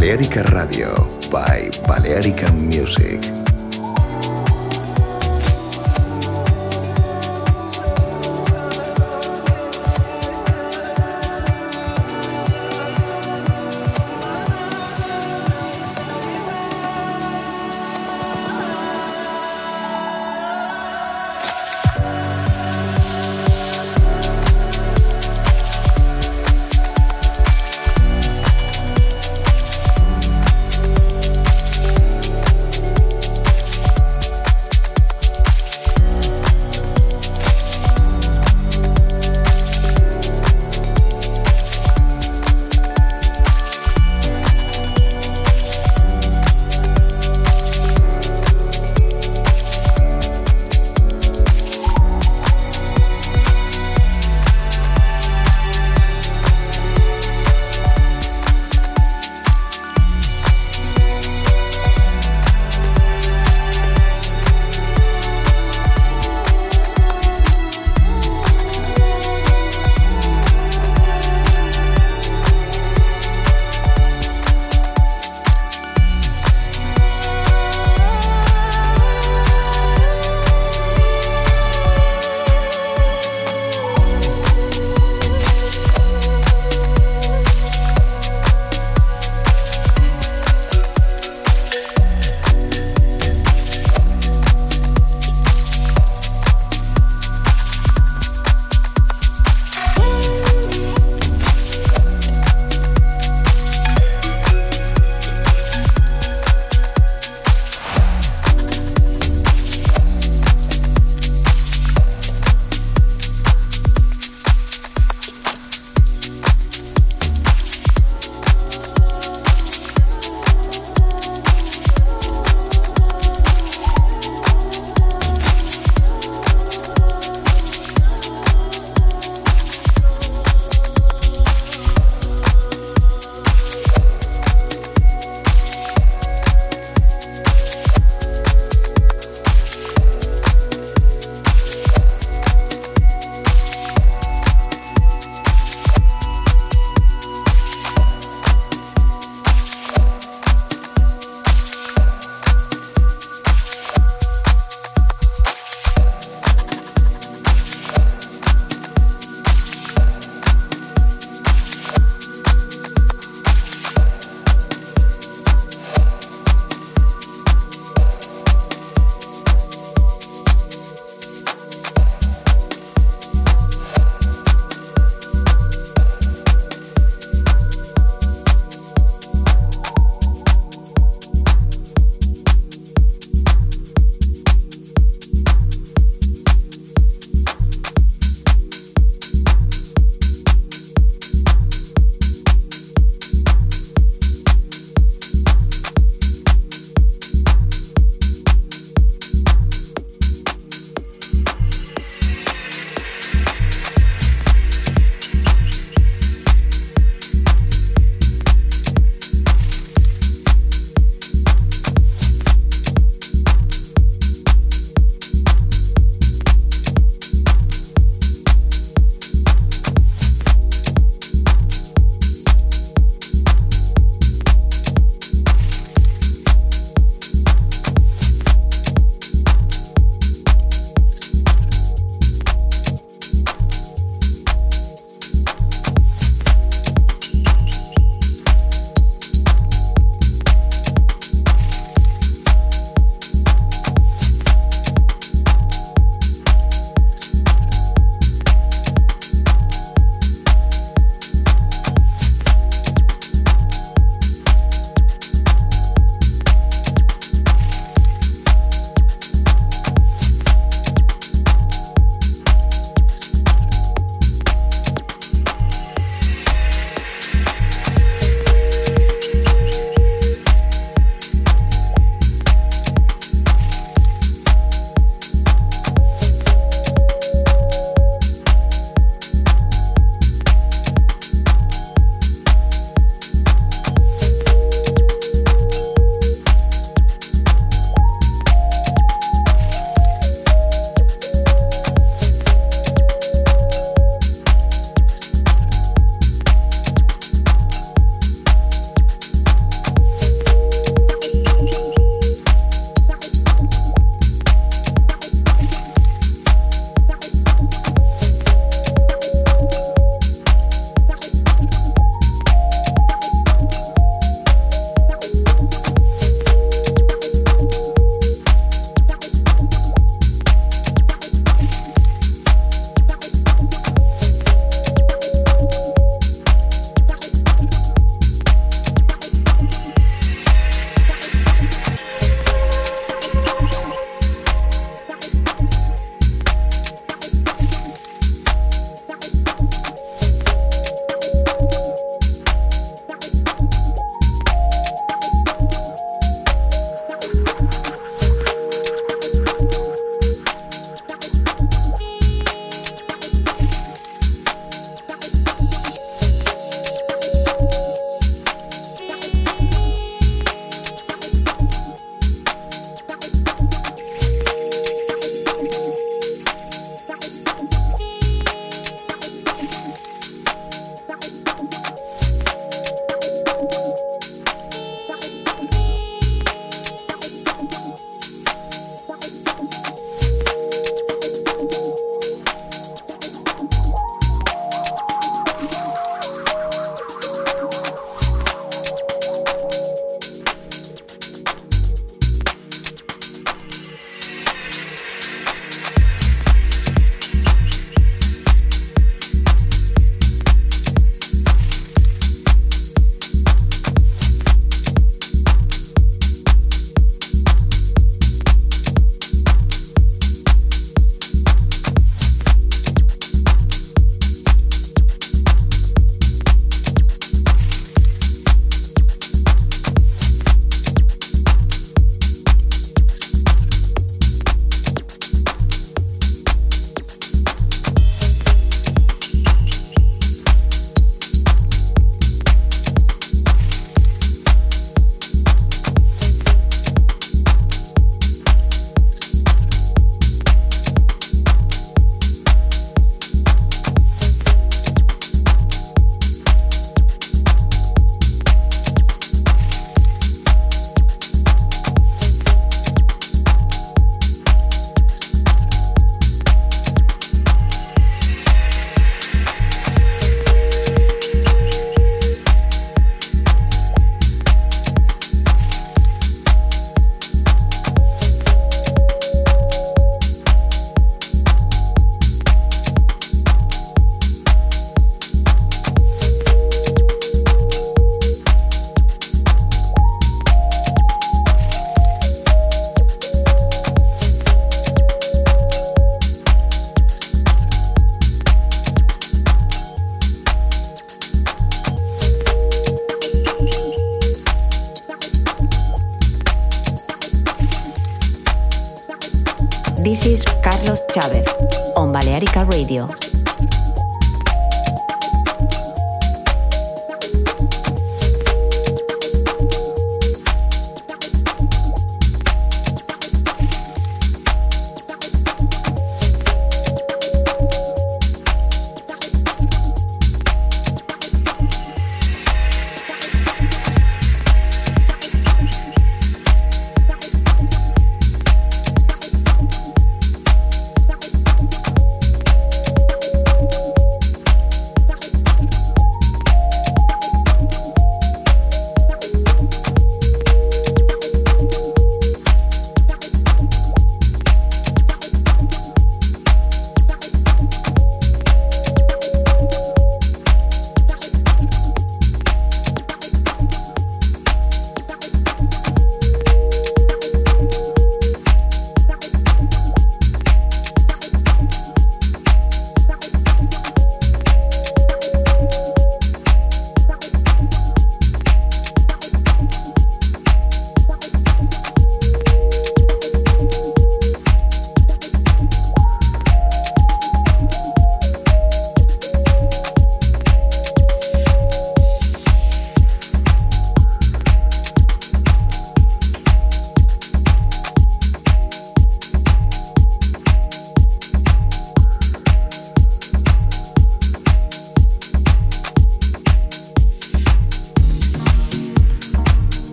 Balearica Radio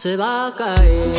Se va a caer.